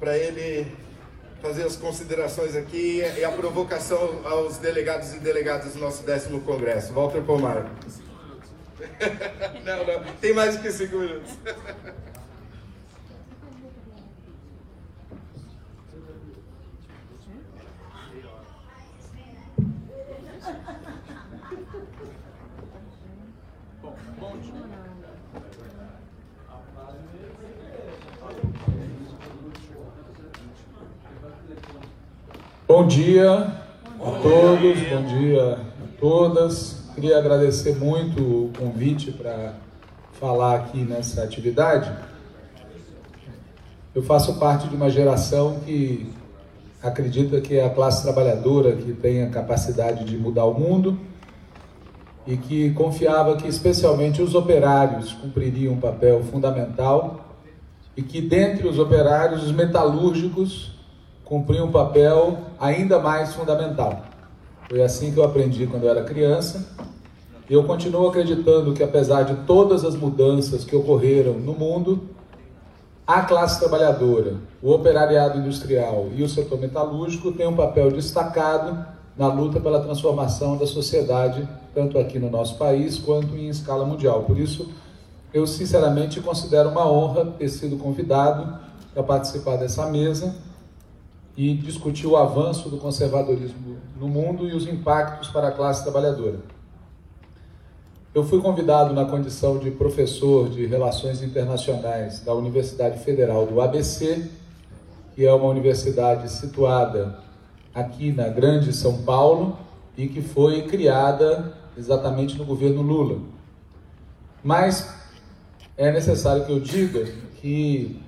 para ele fazer as considerações aqui e a provocação aos delegados e delegadas do nosso décimo congresso. Walter Pomar. não, não, tem mais do que cinco minutos. Bom dia a todos, bom dia a todas. Queria agradecer muito o convite para falar aqui nessa atividade. Eu faço parte de uma geração que acredita que é a classe trabalhadora que tem a capacidade de mudar o mundo e que confiava que especialmente os operários cumpririam um papel fundamental e que dentre os operários os metalúrgicos cumprir um papel ainda mais fundamental. Foi assim que eu aprendi quando eu era criança. E eu continuo acreditando que, apesar de todas as mudanças que ocorreram no mundo, a classe trabalhadora, o operariado industrial e o setor metalúrgico têm um papel destacado na luta pela transformação da sociedade, tanto aqui no nosso país quanto em escala mundial. Por isso, eu sinceramente considero uma honra ter sido convidado para participar dessa mesa e discutir o avanço do conservadorismo no mundo e os impactos para a classe trabalhadora. Eu fui convidado na condição de professor de Relações Internacionais da Universidade Federal do ABC, que é uma universidade situada aqui na Grande São Paulo e que foi criada exatamente no governo Lula. Mas é necessário que eu diga que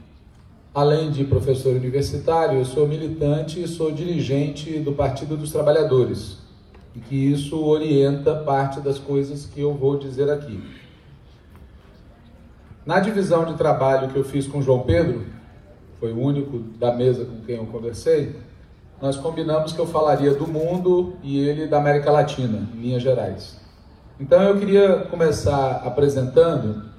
Além de professor universitário, eu sou militante e sou dirigente do Partido dos Trabalhadores, e que isso orienta parte das coisas que eu vou dizer aqui. Na divisão de trabalho que eu fiz com João Pedro, foi o único da mesa com quem eu conversei, nós combinamos que eu falaria do mundo e ele da América Latina, em linhas gerais. Então eu queria começar apresentando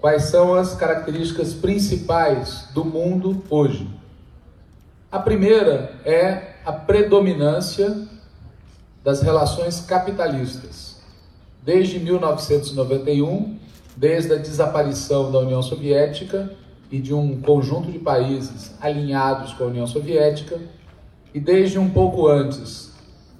Quais são as características principais do mundo hoje? A primeira é a predominância das relações capitalistas. Desde 1991, desde a desaparição da União Soviética e de um conjunto de países alinhados com a União Soviética, e desde um pouco antes,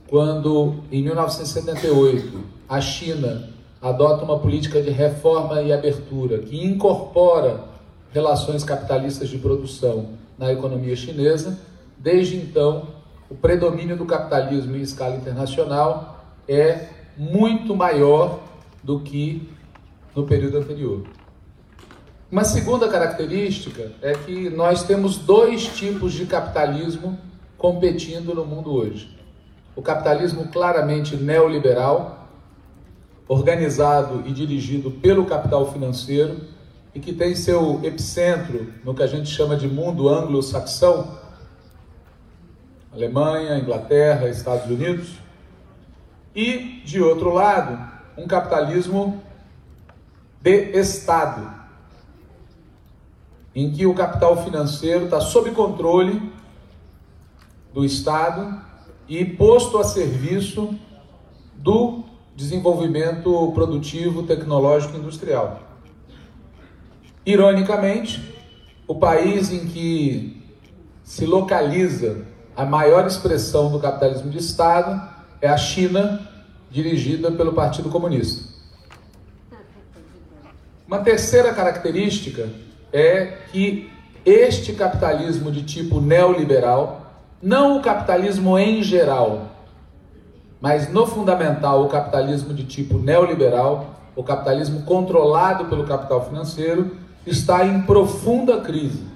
quando em 1978 a China adota uma política de reforma e abertura que incorpora relações capitalistas de produção na economia chinesa, desde então o predomínio do capitalismo em escala internacional é muito maior do que no período anterior. Uma segunda característica é que nós temos dois tipos de capitalismo competindo no mundo hoje. O capitalismo claramente neoliberal, organizado e dirigido pelo capital financeiro e que tem seu epicentro no que a gente chama de mundo anglo-saxão, Alemanha, Inglaterra, Estados Unidos, e de outro lado, um capitalismo de Estado, em que o capital financeiro está sob controle do Estado e posto a serviço do desenvolvimento produtivo, tecnológico e industrial. Ironicamente, o país em que se localiza a maior expressão do capitalismo de Estado é a China, dirigida pelo Partido Comunista. Uma terceira característica é que este capitalismo de tipo neoliberal, não o capitalismo em geral, mas no fundamental, o capitalismo de tipo neoliberal, o capitalismo controlado pelo capital financeiro, está em profunda crise.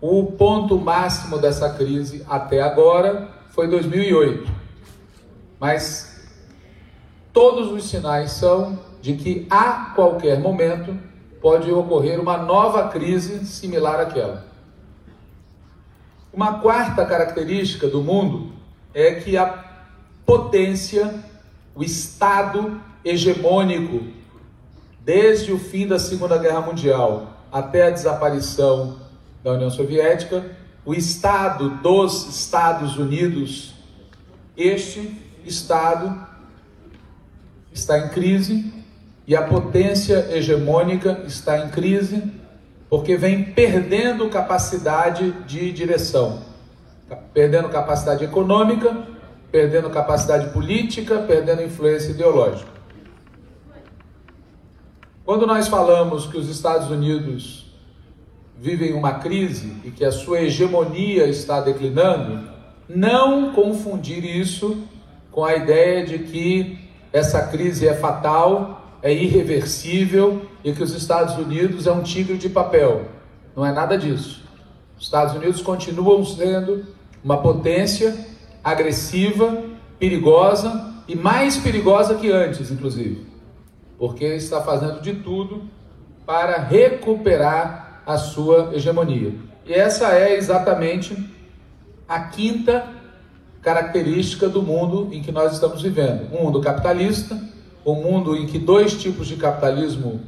O ponto máximo dessa crise até agora foi 2008. Mas todos os sinais são de que a qualquer momento pode ocorrer uma nova crise similar àquela. Uma quarta característica do mundo é que a potência, o Estado hegemônico, desde o fim da Segunda Guerra Mundial até a desaparição da União Soviética, o Estado dos Estados Unidos, este Estado está em crise e a potência hegemônica está em crise porque vem perdendo capacidade de direção, perdendo capacidade econômica, perdendo capacidade política, perdendo influência ideológica. Quando nós falamos que os Estados Unidos vivem uma crise e que a sua hegemonia está declinando, não confundir isso com a ideia de que essa crise é fatal, é irreversível e que os Estados Unidos é um tigre de papel. Não é nada disso. Os Estados Unidos continuam sendo uma potência agressiva, perigosa e mais perigosa que antes, inclusive, porque está fazendo de tudo para recuperar a sua hegemonia. E essa é exatamente a quinta característica do mundo em que nós estamos vivendo: um mundo capitalista um mundo em que dois tipos de capitalismo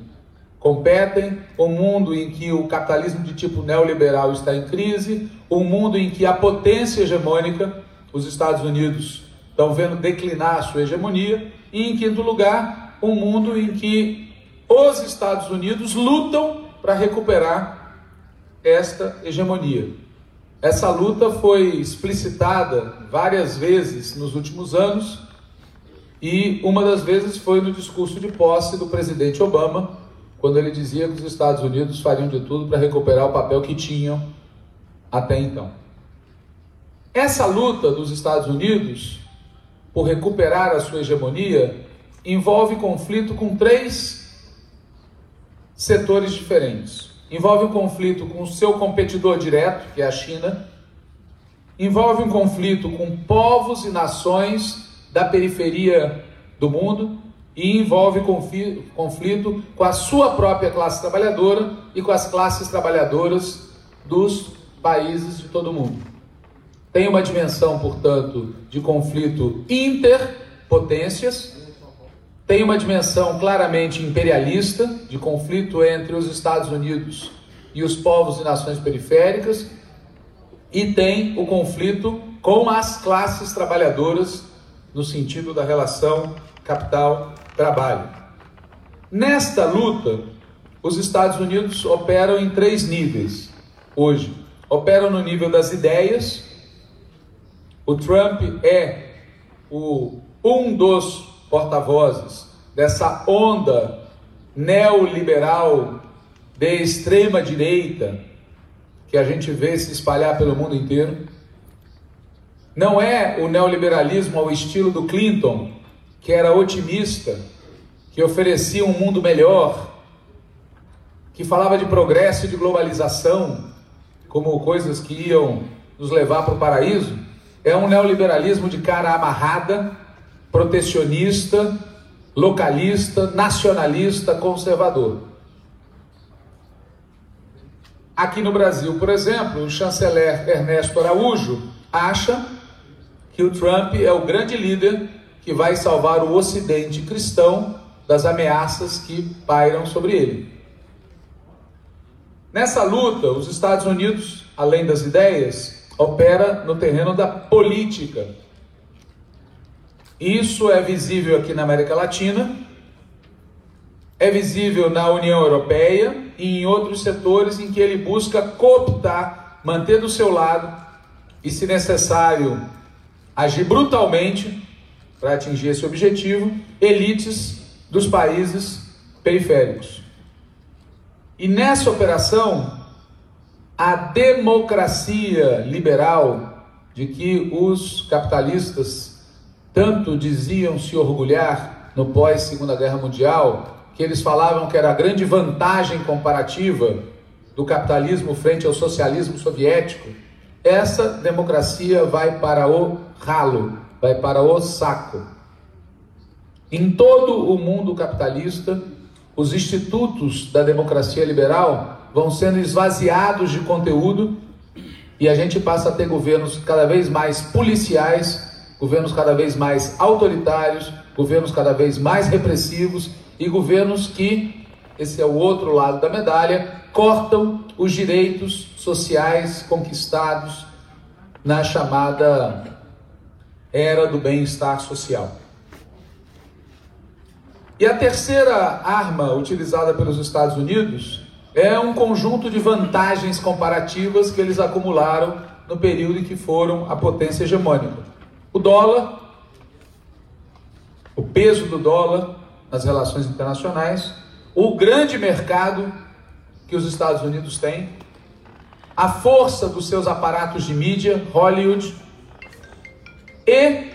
competem, um mundo em que o capitalismo de tipo neoliberal está em crise, um mundo em que a potência hegemônica, os Estados Unidos, estão vendo declinar a sua hegemonia, e em quinto lugar, um mundo em que os Estados Unidos lutam para recuperar esta hegemonia. Essa luta foi explicitada várias vezes nos últimos anos e uma das vezes foi no discurso de posse do presidente Obama, quando ele dizia que os Estados Unidos fariam de tudo para recuperar o papel que tinham até então. Essa luta dos Estados Unidos por recuperar a sua hegemonia envolve conflito com três setores diferentes. Envolve um conflito com o seu competidor direto, que é a China, envolve um conflito com povos e nações da periferia do mundo e envolve conflito com a sua própria classe trabalhadora e com as classes trabalhadoras dos países de todo o mundo. Tem uma dimensão, portanto, de conflito interpotências, tem uma dimensão claramente imperialista, de conflito entre os Estados Unidos e os povos e nações periféricas, e tem o conflito com as classes trabalhadoras no sentido da relação capital-trabalho. Nesta luta, os Estados Unidos operam em três níveis hoje. Operam no nível das ideias. O Trump é o, um dos porta-vozes dessa onda neoliberal de extrema direita que a gente vê se espalhar pelo mundo inteiro. Não é o neoliberalismo ao estilo do Clinton, que era otimista, que oferecia um mundo melhor, que falava de progresso e de globalização como coisas que iam nos levar para o paraíso. É um neoliberalismo de cara amarrada, protecionista, localista, nacionalista, conservador. Aqui no Brasil, por exemplo, o chanceler Ernesto Araújo acha que o Trump é o grande líder que vai salvar o Ocidente cristão das ameaças que pairam sobre ele. Nessa luta, os Estados Unidos, além das ideias, opera no terreno da política. Isso é visível aqui na América Latina, é visível na União Europeia e em outros setores em que ele busca cooptar, manter do seu lado e, se necessário, agir brutalmente para atingir esse objetivo, elites dos países periféricos. E nessa operação, a democracia liberal de que os capitalistas tanto diziam se orgulhar no pós-Segunda Guerra Mundial, que eles falavam que era a grande vantagem comparativa do capitalismo frente ao socialismo soviético, essa democracia vai para o ralo, vai para o saco. Em todo o mundo capitalista, os institutos da democracia liberal vão sendo esvaziados de conteúdo e a gente passa a ter governos cada vez mais policiais, governos cada vez mais autoritários, governos cada vez mais repressivos e governos que, esse é o outro lado da medalha, cortam os direitos sociais conquistados na chamada era do bem-estar social. E a terceira arma utilizada pelos Estados Unidos é um conjunto de vantagens comparativas que eles acumularam no período em que foram a potência hegemônica. O dólar, o peso do dólar nas relações internacionais, o grande mercado que os Estados Unidos têm, a força dos seus aparatos de mídia, Hollywood, e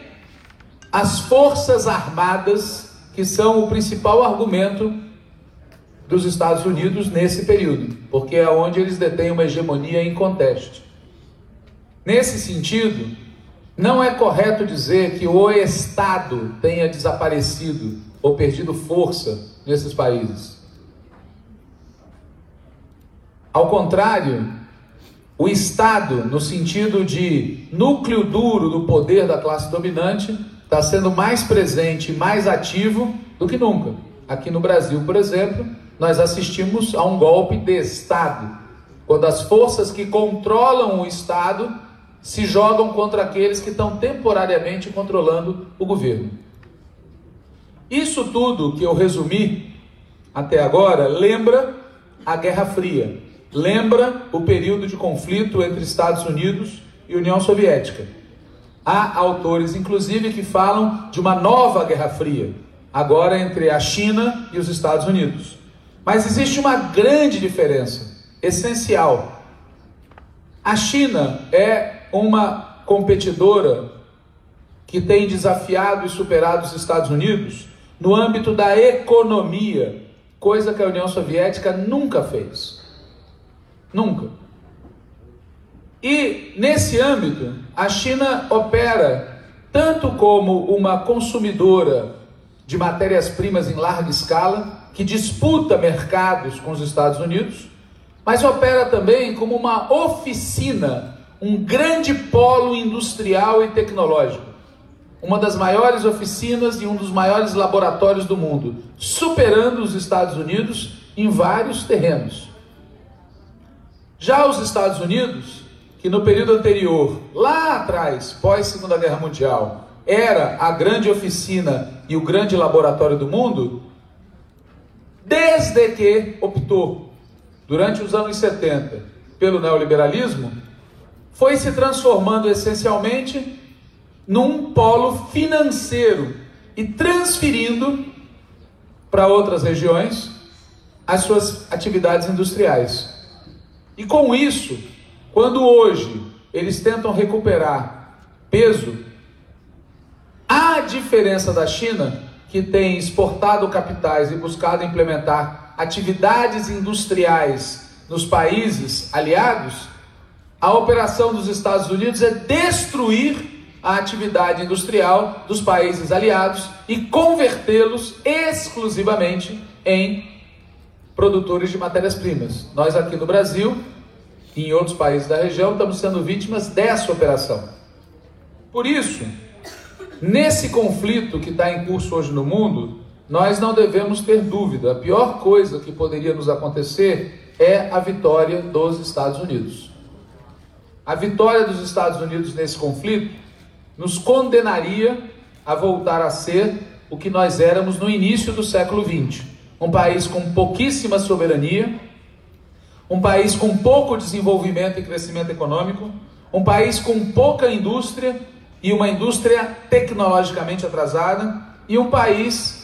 as forças armadas que são o principal argumento dos Estados Unidos nesse período, porque é onde eles detêm uma hegemonia em conteste. Nesse sentido, não é correto dizer que o Estado tenha desaparecido ou perdido força nesses países. Ao contrário, o Estado, no sentido de núcleo duro do poder da classe dominante, está sendo mais presente, mais ativo do que nunca. Aqui no Brasil, por exemplo, nós assistimos a um golpe de Estado, quando as forças que controlam o Estado se jogam contra aqueles que estão temporariamente controlando o governo. Isso tudo que eu resumi até agora lembra a Guerra Fria, lembra o período de conflito entre Estados Unidos e União Soviética. Há autores, inclusive, que falam de uma nova Guerra Fria, agora entre a China e os Estados Unidos. Mas existe uma grande diferença, essencial. A China é uma competidora que tem desafiado e superado os Estados Unidos no âmbito da economia, coisa que a União Soviética nunca fez. Nunca. E nesse âmbito, a China opera tanto como uma consumidora de matérias-primas em larga escala, que disputa mercados com os Estados Unidos, mas opera também como uma oficina, um grande polo industrial e tecnológico. Uma das maiores oficinas e um dos maiores laboratórios do mundo, superando os Estados Unidos em vários terrenos. Já os Estados Unidos que no período anterior, lá atrás, pós Segunda Guerra Mundial, era a grande oficina e o grande laboratório do mundo, desde que optou, durante os anos 70, pelo neoliberalismo, foi se transformando essencialmente num polo financeiro e transferindo para outras regiões as suas atividades industriais. E com isso, quando hoje eles tentam recuperar peso, a diferença da China, que tem exportado capitais e buscado implementar atividades industriais nos países aliados, a operação dos Estados Unidos é destruir a atividade industrial dos países aliados e convertê-los exclusivamente em produtores de matérias-primas. Nós aqui no Brasil e em outros países da região, estamos sendo vítimas dessa operação. Por isso, nesse conflito que está em curso hoje no mundo, nós não devemos ter dúvida. A pior coisa que poderia nos acontecer é a vitória dos Estados Unidos. A vitória dos Estados Unidos nesse conflito nos condenaria a voltar a ser o que nós éramos no início do século XX. Um país com pouquíssima soberania, um país com pouco desenvolvimento e crescimento econômico, um país com pouca indústria e uma indústria tecnologicamente atrasada, e um país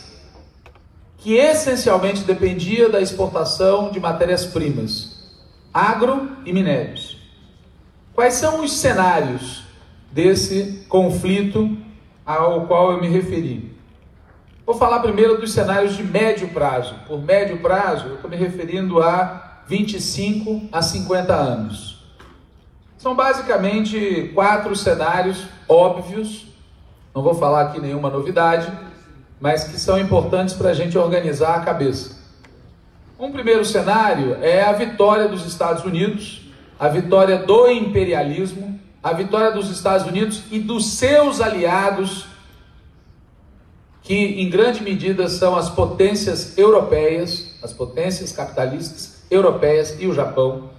que essencialmente dependia da exportação de matérias-primas, agro e minérios. Quais são os cenários desse conflito ao qual eu me referi? Vou falar primeiro dos cenários de médio prazo. Por médio prazo, eu estou me referindo a 25 a 50 anos. São basicamente quatro cenários óbvios, não vou falar aqui nenhuma novidade, mas que são importantes para a gente organizar a cabeça. Um primeiro cenário é a vitória dos Estados Unidos, a vitória do imperialismo, a vitória dos Estados Unidos e dos seus aliados, que em grande medida são as potências europeias, as potências capitalistas europeias e o Japão.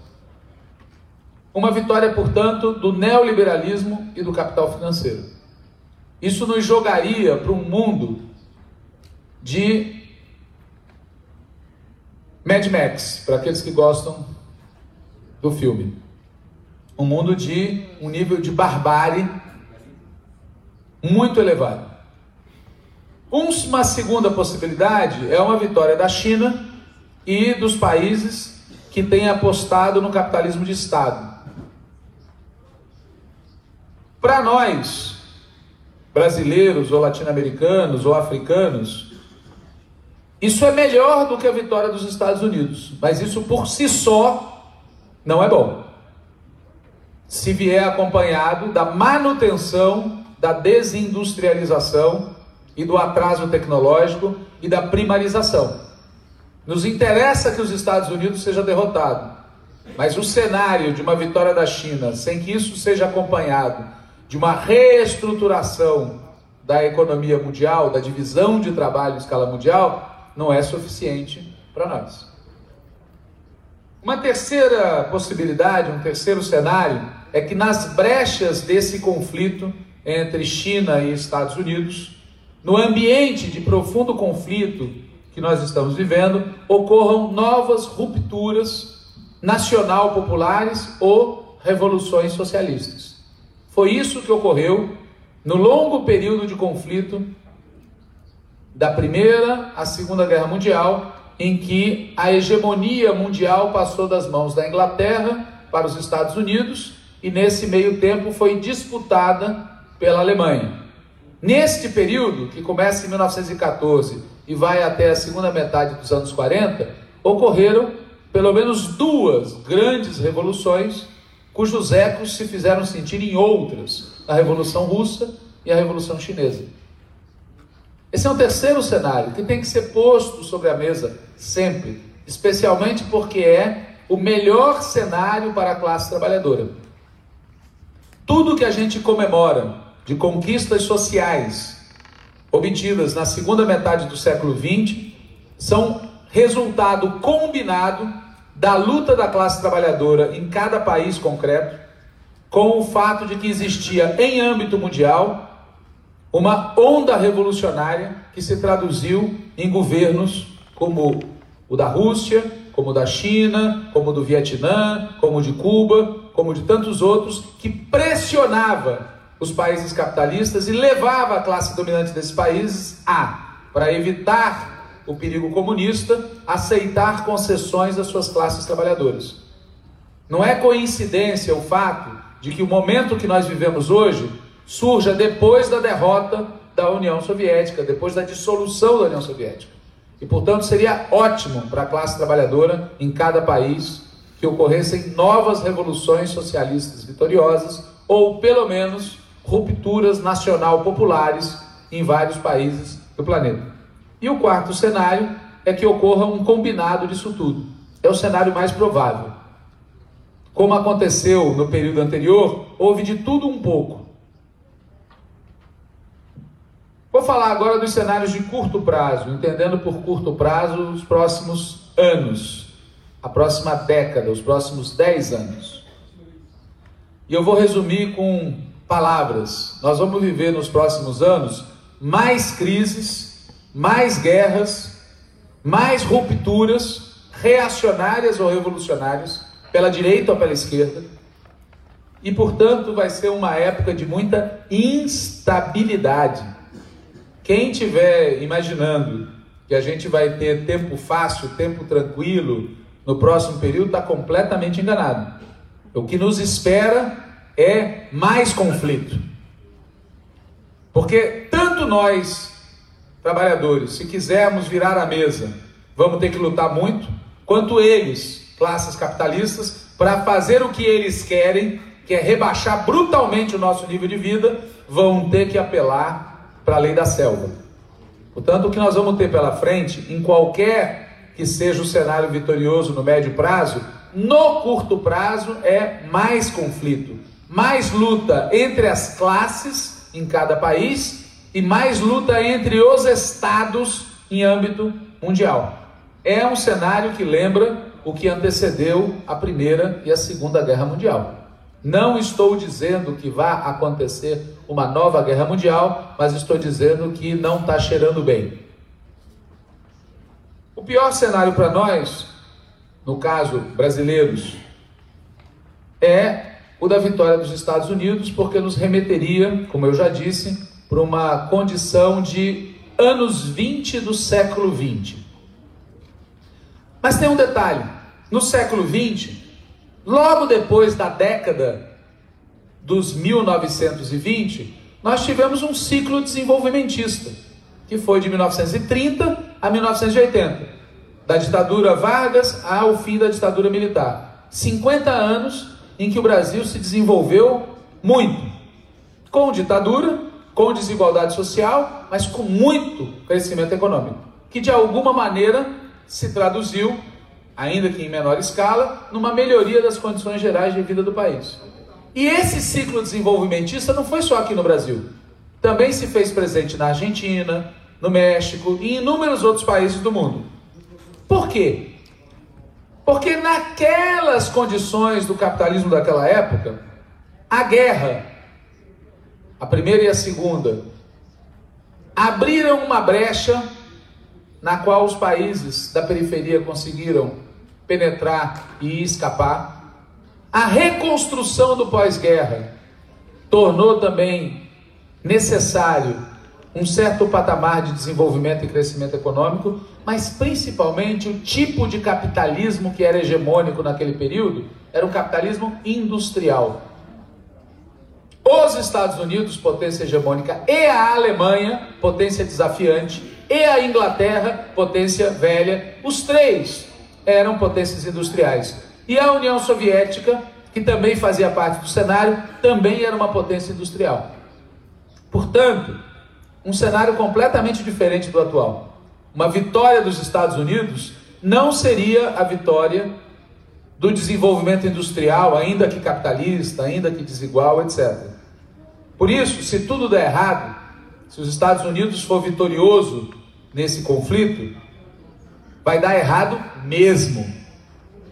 Uma vitória, portanto, do neoliberalismo e do capital financeiro. Isso nos jogaria para um mundo de Mad Max, para aqueles que gostam do filme. Um mundo de um nível de barbárie muito elevado. Uma segunda possibilidade é uma vitória da China e dos países que têm apostado no capitalismo de Estado. Para nós, brasileiros ou latino-americanos ou africanos, isso é melhor do que a vitória dos Estados Unidos, mas isso por si só não é bom. Se vier acompanhado da manutenção da desindustrialização e do atraso tecnológico e da primarização. Nos interessa que os Estados Unidos seja derrotado, mas o cenário de uma vitória da China, sem que isso seja acompanhado de uma reestruturação da economia mundial, da divisão de trabalho em escala mundial, não é suficiente para nós. Uma terceira possibilidade, um terceiro cenário, é que nas brechas desse conflito entre China e Estados Unidos, no ambiente de profundo conflito que nós estamos vivendo, ocorram novas rupturas nacional populares ou revoluções socialistas. Foi isso que ocorreu no longo período de conflito da Primeira à Segunda Guerra Mundial, em que a hegemonia mundial passou das mãos da Inglaterra para os Estados Unidos e nesse meio tempo foi disputada pela Alemanha. Neste período, que começa em 1914 e vai até a segunda metade dos anos 40, ocorreram pelo menos duas grandes revoluções, cujos ecos se fizeram sentir em outras, a Revolução Russa e a Revolução Chinesa. Esse é um terceiro cenário que tem que ser posto sobre a mesa sempre, especialmente porque é o melhor cenário para a classe trabalhadora. Tudo que a gente comemora de conquistas sociais obtidas na segunda metade do século XX são resultado combinado da luta da classe trabalhadora em cada país concreto, com o fato de que existia em âmbito mundial uma onda revolucionária que se traduziu em governos como o da Rússia, como o da China, como o do Vietnã, como o de Cuba, como de tantos outros, que pressionava os países capitalistas e levava a classe dominante desses países a, para evitar o perigo comunista, aceitar concessões das suas classes trabalhadoras. Não é coincidência o fato de que o momento que nós vivemos hoje surja depois da derrota da União Soviética, depois da dissolução da União Soviética. E, portanto, seria ótimo para a classe trabalhadora em cada país que ocorressem novas revoluções socialistas vitoriosas, ou pelo menos rupturas nacional populares em vários países do planeta. E o quarto cenário é que ocorra um combinado disso tudo. É o cenário mais provável. Como aconteceu no período anterior, houve de tudo um pouco. Vou falar agora dos cenários de curto prazo, entendendo por curto prazo os próximos anos, a próxima década, os próximos 10 anos. E eu vou resumir com palavras. Nós vamos viver nos próximos anos mais crises, mais guerras, mais rupturas reacionárias ou revolucionárias, pela direita ou pela esquerda. E, portanto, vai ser uma época de muita instabilidade. Quem estiver imaginando que a gente vai ter tempo fácil, tempo tranquilo no próximo período, está completamente enganado. O que nos espera é mais conflito. Porque tanto nós, trabalhadores, se quisermos virar a mesa, vamos ter que lutar muito, quanto eles, classes capitalistas, para fazer o que eles querem, que é rebaixar brutalmente o nosso nível de vida, vão ter que apelar para a lei da selva. Portanto, o que nós vamos ter pela frente, em qualquer que seja o cenário vitorioso no médio prazo, no curto prazo é mais conflito, mais luta entre as classes em cada país e mais luta entre os estados em âmbito mundial. É um cenário que lembra o que antecedeu a Primeira e a Segunda Guerra Mundial. Não estou dizendo que vá acontecer uma nova guerra mundial, mas estou dizendo que não está cheirando bem. O pior cenário para nós, no caso brasileiros, é o da vitória dos Estados Unidos, porque nos remeteria, como eu já disse, para uma condição de anos 20 do século 20. Mas tem um detalhe: no século 20, Logo depois da década dos 1920, nós tivemos um ciclo desenvolvimentista, que foi de 1930 a 1980, da ditadura Vargas ao fim da ditadura militar. 50 anos em que o Brasil se desenvolveu muito, com ditadura, com desigualdade social, mas com muito crescimento econômico, que de alguma maneira se traduziu ainda que em menor escala, numa melhoria das condições gerais de vida do país. E esse ciclo desenvolvimentista não foi só aqui no Brasil. Também se fez presente na Argentina, no México e em inúmeros outros países do mundo. Por quê? Porque naquelas condições do capitalismo daquela época, a guerra, a primeira e a segunda, abriram uma brecha na qual os países da periferia conseguiram penetrar e escapar. A reconstrução do pós-guerra tornou também necessário um certo patamar de desenvolvimento e crescimento econômico, mas principalmente o tipo de capitalismo que era hegemônico naquele período era o capitalismo industrial. Os Estados Unidos, potência hegemônica, e a Alemanha, potência desafiante, e a Inglaterra, potência velha, os três eram potências industriais. E a União Soviética, que também fazia parte do cenário, também era uma potência industrial. Portanto, um cenário completamente diferente do atual. Uma vitória dos Estados Unidos não seria a vitória do desenvolvimento industrial, ainda que capitalista, ainda que desigual, etc. Por isso, se tudo der errado, se os Estados Unidos for vitorioso nesse conflito, vai dar errado mesmo.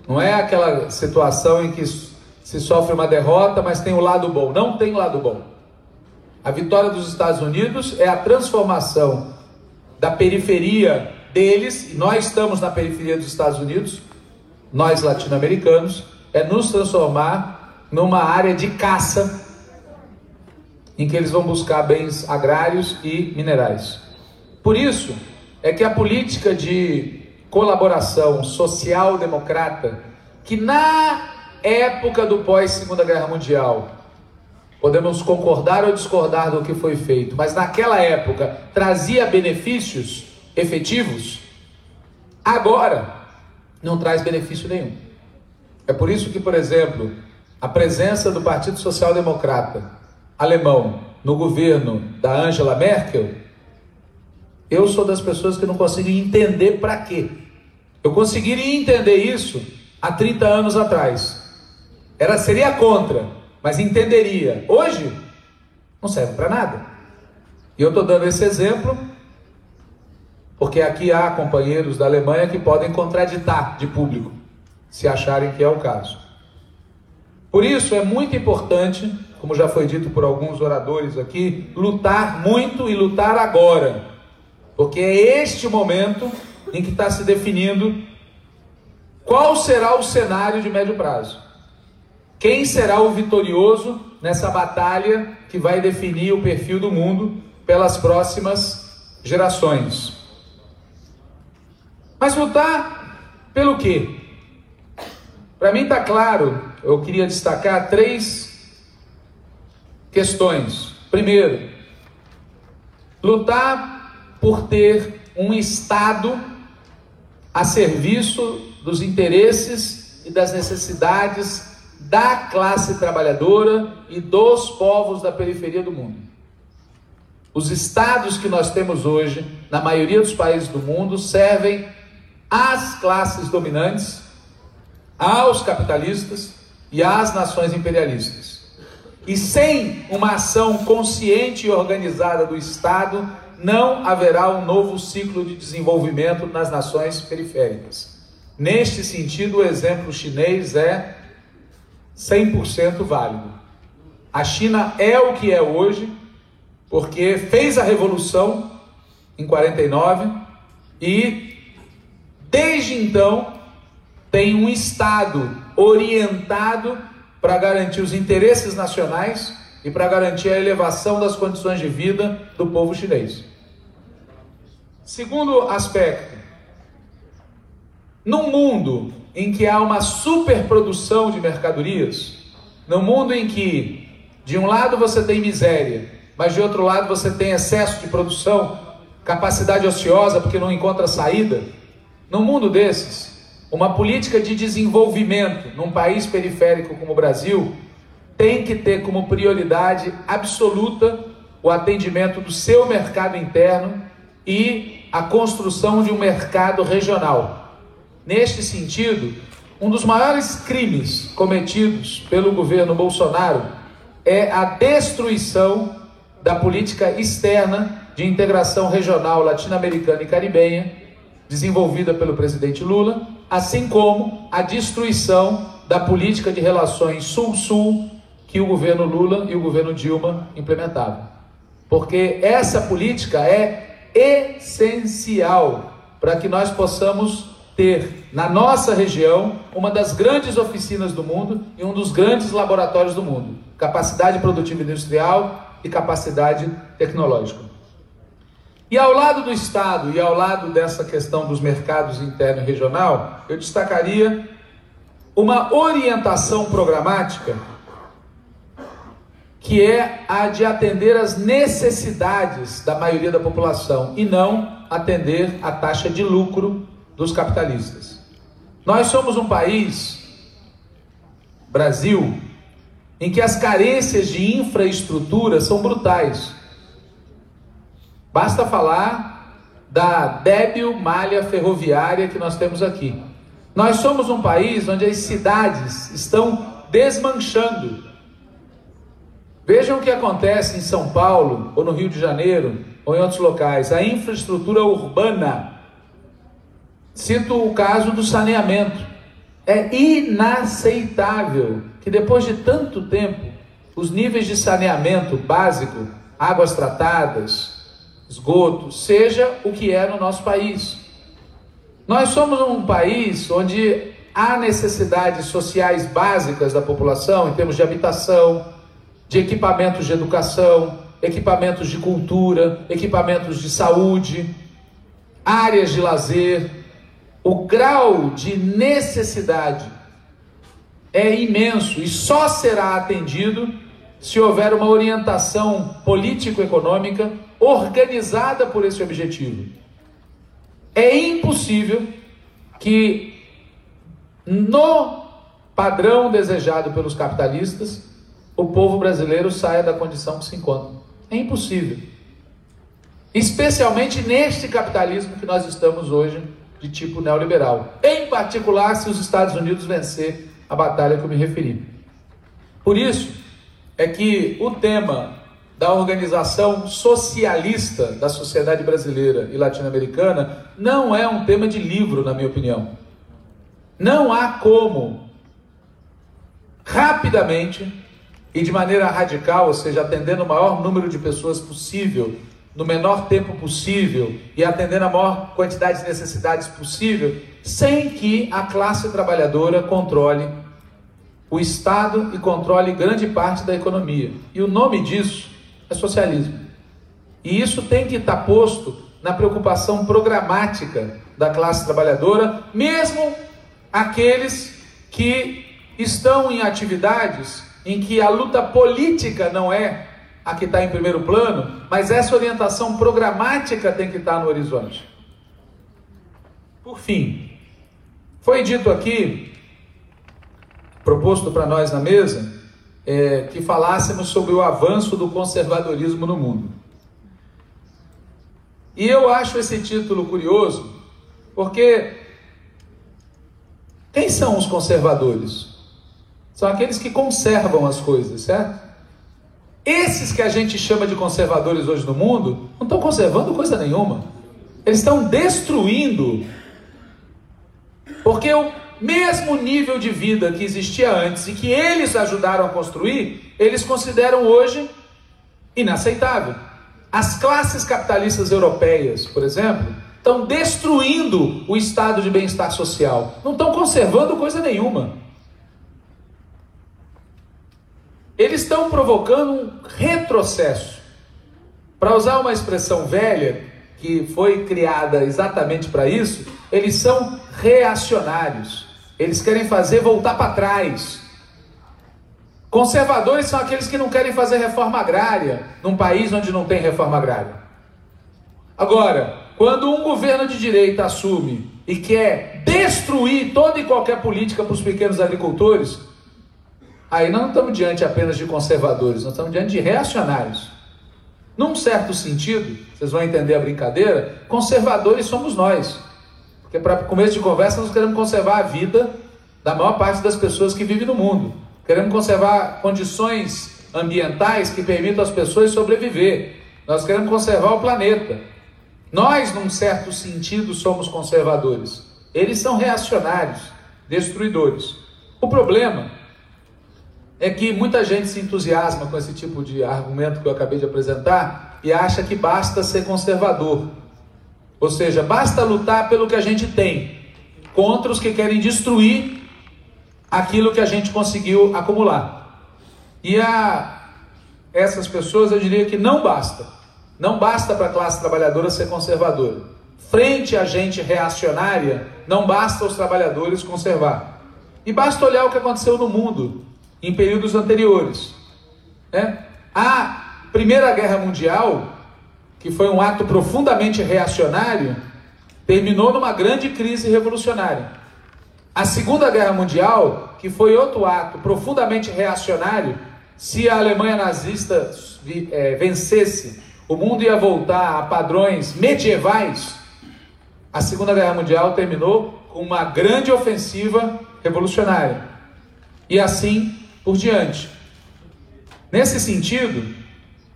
Não é aquela situação em que se sofre uma derrota, mas tem o lado bom. Não tem lado bom. A vitória dos Estados Unidos é a transformação da periferia deles, e nós estamos na periferia dos Estados Unidos, nós latino-americanos, é nos transformar numa área de caça em que eles vão buscar bens agrários e minerais. Por isso é que a política de colaboração social-democrata que na época do pós-Segunda Guerra Mundial, podemos concordar ou discordar do que foi feito, mas naquela época trazia benefícios efetivos, agora não traz benefício nenhum. É por isso que, por exemplo, a presença do Partido Social Democrata alemão no governo da Angela Merkel eu sou das pessoas que não consigo entender para quê. Eu conseguiria entender isso há 30 anos atrás. Era seria contra, mas entenderia. Hoje não serve para nada. E eu estou dando esse exemplo porque aqui há companheiros da Alemanha que podem contraditar de público, se acharem que é o caso. Por isso é muito importante, como já foi dito por alguns oradores aqui, lutar muito e lutar agora porque é este momento em que está se definindo qual será o cenário de médio prazo. Quem será o vitorioso nessa batalha que vai definir o perfil do mundo pelas próximas gerações? Mas lutar pelo quê? Para mim está claro, eu queria destacar três questões. Primeiro, lutar por ter um Estado a serviço dos interesses e das necessidades da classe trabalhadora e dos povos da periferia do mundo. Os estados que nós temos hoje, na maioria dos países do mundo, servem às classes dominantes, aos capitalistas e às nações imperialistas. E sem uma ação consciente e organizada do Estado, não haverá um novo ciclo de desenvolvimento nas nações periféricas. Neste sentido, o exemplo chinês é 100% válido. A China é o que é hoje porque fez a revolução em 49 e desde então tem um Estado orientado para garantir os interesses nacionais e para garantir a elevação das condições de vida do povo chinês. Segundo aspecto, num mundo em que há uma superprodução de mercadorias, num mundo em que de um lado você tem miséria, mas de outro lado você tem excesso de produção, capacidade ociosa porque não encontra saída, num mundo desses, uma política de desenvolvimento num país periférico como o Brasil tem que ter como prioridade absoluta o atendimento do seu mercado interno e a construção de um mercado regional. Neste sentido, um dos maiores crimes cometidos pelo governo Bolsonaro é a destruição da política externa de integração regional latino-americana e caribenha, desenvolvida pelo presidente Lula, assim como a destruição da política de relações sul-sul que o governo Lula e o governo Dilma implementavam. Porque essa política é essencial para que nós possamos ter na nossa região uma das grandes oficinas do mundo e um dos grandes laboratórios do mundo. Capacidade produtiva industrial e capacidade tecnológica. E ao lado do Estado e ao lado dessa questão dos mercados interno e regional, eu destacaria uma orientação programática que é a de atender às necessidades da maioria da população e não atender à taxa de lucro dos capitalistas. Nós somos um país, Brasil, em que as carências de infraestrutura são brutais. Basta falar da débil malha ferroviária que nós temos aqui. Nós somos um país onde as cidades estão desmanchando. Vejam o que acontece em São Paulo, ou no Rio de Janeiro, ou em outros locais. A infraestrutura urbana. Cito o caso do saneamento. É inaceitável que depois de tanto tempo os níveis de saneamento básico, águas tratadas, esgoto, seja o que é no nosso país. Nós somos um país onde há necessidades sociais básicas da população, em termos de habitação, de equipamentos de educação, equipamentos de cultura, equipamentos de saúde, áreas de lazer. O grau de necessidade é imenso e só será atendido se houver uma orientação político-econômica organizada por esse objetivo. É impossível que no padrão desejado pelos capitalistas o povo brasileiro saia da condição que se encontra. É impossível. Especialmente neste capitalismo que nós estamos hoje, de tipo neoliberal. Em particular, se os Estados Unidos vencer a batalha que eu me referi. Por isso é que o tema da organização socialista da sociedade brasileira e latino-americana não é um tema de livro, na minha opinião. Não há como rapidamente e de maneira radical, ou seja, atendendo o maior número de pessoas possível, no menor tempo possível e atendendo a maior quantidade de necessidades possível, sem que a classe trabalhadora controle o Estado e controle grande parte da economia. E o nome disso é socialismo. E isso tem que estar posto na preocupação programática da classe trabalhadora, mesmo aqueles que estão em atividades em que a luta política não é a que está em primeiro plano, mas essa orientação programática tem que estar no horizonte. Por fim, foi dito aqui, proposto para nós na mesa, é, que falássemos sobre o avanço do conservadorismo no mundo. E eu acho esse título curioso, porque quem são os conservadores? São aqueles que conservam as coisas, certo? Esses que a gente chama de conservadores hoje no mundo, não estão conservando coisa nenhuma. Eles estão destruindo. Porque o mesmo nível de vida que existia antes e que eles ajudaram a construir, eles consideram hoje inaceitável. As classes capitalistas europeias, por exemplo, estão destruindo o estado de bem-estar social, não estão conservando coisa nenhuma. Eles estão provocando um retrocesso. Para usar uma expressão velha, que foi criada exatamente para isso, eles são reacionários. Eles querem fazer voltar para trás. Conservadores são aqueles que não querem fazer reforma agrária num país onde não tem reforma agrária. Agora, quando um governo de direita assume e quer destruir toda e qualquer política para os pequenos agricultores, aí nós não estamos diante apenas de conservadores, nós estamos diante de reacionários. Num certo sentido, vocês vão entender a brincadeira, conservadores somos nós. Porque para começo de conversa nós queremos conservar a vida da maior parte das pessoas que vivem no mundo. Queremos conservar condições ambientais que permitam às pessoas sobreviver. Nós queremos conservar o planeta. Nós, num certo sentido, somos conservadores. Eles são reacionários, destruidores. O problema é que muita gente se entusiasma com esse tipo de argumento que eu acabei de apresentar e acha que basta ser conservador. Ou seja, basta lutar pelo que a gente tem contra os que querem destruir aquilo que a gente conseguiu acumular. E a essas pessoas eu diria que não basta. Não basta para a classe trabalhadora ser conservadora. Frente à gente reacionária, não basta os trabalhadores conservar. E basta olhar o que aconteceu no mundo em períodos anteriores. Né? A Primeira Guerra Mundial, que foi um ato profundamente reacionário, terminou numa grande crise revolucionária. A Segunda Guerra Mundial, que foi outro ato profundamente reacionário, se a Alemanha nazista é, vencesse, o mundo ia voltar a padrões medievais. A Segunda Guerra Mundial terminou com uma grande ofensiva revolucionária. E assim por diante. Nesse sentido,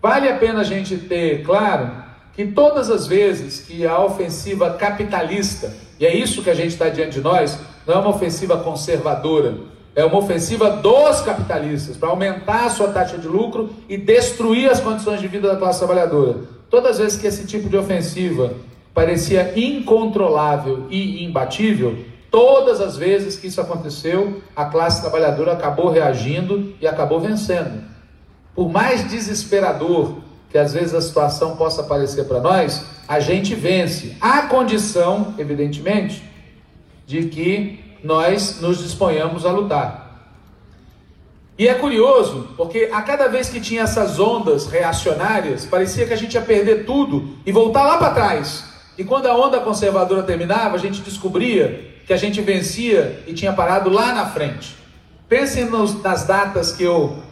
vale a pena a gente ter claro que todas as vezes que a ofensiva capitalista, e é isso que a gente está diante de nós, não é uma ofensiva conservadora, é uma ofensiva dos capitalistas para aumentar a sua taxa de lucro e destruir as condições de vida da classe trabalhadora. Todas as vezes que esse tipo de ofensiva parecia incontrolável e imbatível, Todas as vezes que isso aconteceu, a classe trabalhadora acabou reagindo e acabou vencendo. Por mais desesperador que às vezes a situação possa parecer para nós, a gente vence. A condição, evidentemente, de que nós nos disponhamos a lutar. E é curioso, porque a cada vez que tinha essas ondas reacionárias, parecia que a gente ia perder tudo e voltar lá para trás. E quando a onda conservadora terminava, a gente descobria que a gente vencia e tinha parado lá na frente. Pensem nos, nas datas que eu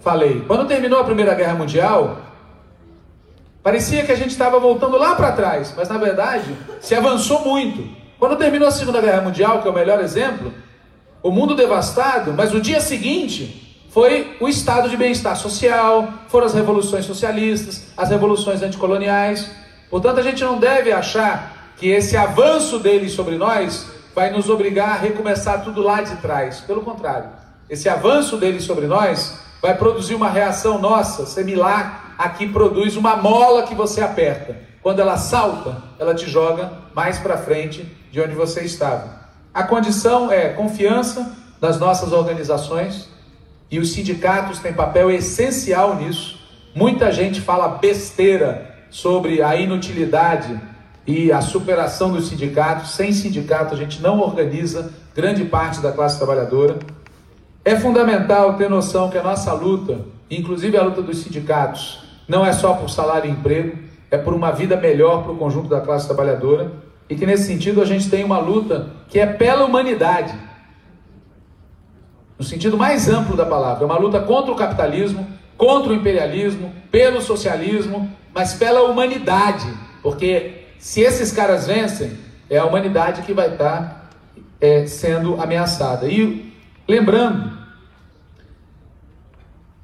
falei. Quando terminou a Primeira Guerra Mundial, parecia que a gente estava voltando lá para trás, mas na verdade se avançou muito. Quando terminou a Segunda Guerra Mundial, que é o melhor exemplo, o mundo devastado, mas o dia seguinte foi o estado de bem-estar social, foram as revoluções socialistas, as revoluções anticoloniais. Portanto, a gente não deve achar que esse avanço dele sobre nós vai nos obrigar a recomeçar tudo lá de trás. Pelo contrário, esse avanço dele sobre nós vai produzir uma reação nossa, similar a que produz uma mola que você aperta. Quando ela salta, ela te joga mais para frente de onde você estava. A condição é confiança nas nossas organizações e os sindicatos têm papel essencial nisso. Muita gente fala besteira sobre a inutilidade e a superação dos sindicatos. Sem sindicato, a gente não organiza grande parte da classe trabalhadora. É fundamental ter noção que a nossa luta, inclusive a luta dos sindicatos, não é só por salário e emprego, é por uma vida melhor para o conjunto da classe trabalhadora. E que nesse sentido a gente tem uma luta que é pela humanidade. No sentido mais amplo da palavra, é uma luta contra o capitalismo, contra o imperialismo, pelo socialismo, mas pela humanidade, porque se esses caras vencem, é a humanidade que vai estar é, sendo ameaçada. E lembrando,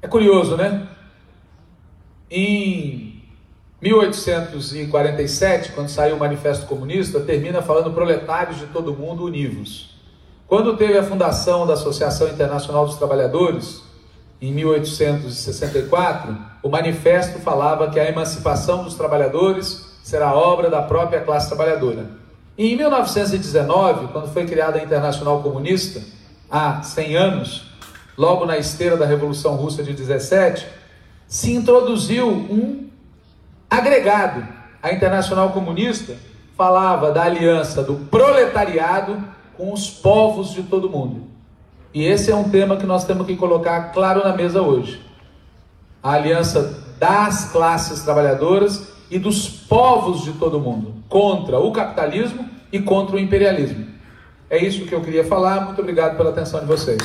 é curioso, né? Em 1847, quando saiu o Manifesto Comunista, termina falando proletários de todo mundo univos. Quando teve a fundação da Associação Internacional dos Trabalhadores, em 1864, o manifesto falava que a emancipação dos trabalhadores será obra da própria classe trabalhadora. E em 1919, quando foi criada a Internacional Comunista, há 100 anos, logo na esteira da Revolução Russa de 17, se introduziu um agregado. A Internacional Comunista falava da aliança do proletariado com os povos de todo mundo. E esse é um tema que nós temos que colocar claro na mesa hoje. A aliança das classes trabalhadoras e dos povos de todo mundo contra o capitalismo e contra o imperialismo. É isso que eu queria falar. Muito obrigado pela atenção de vocês.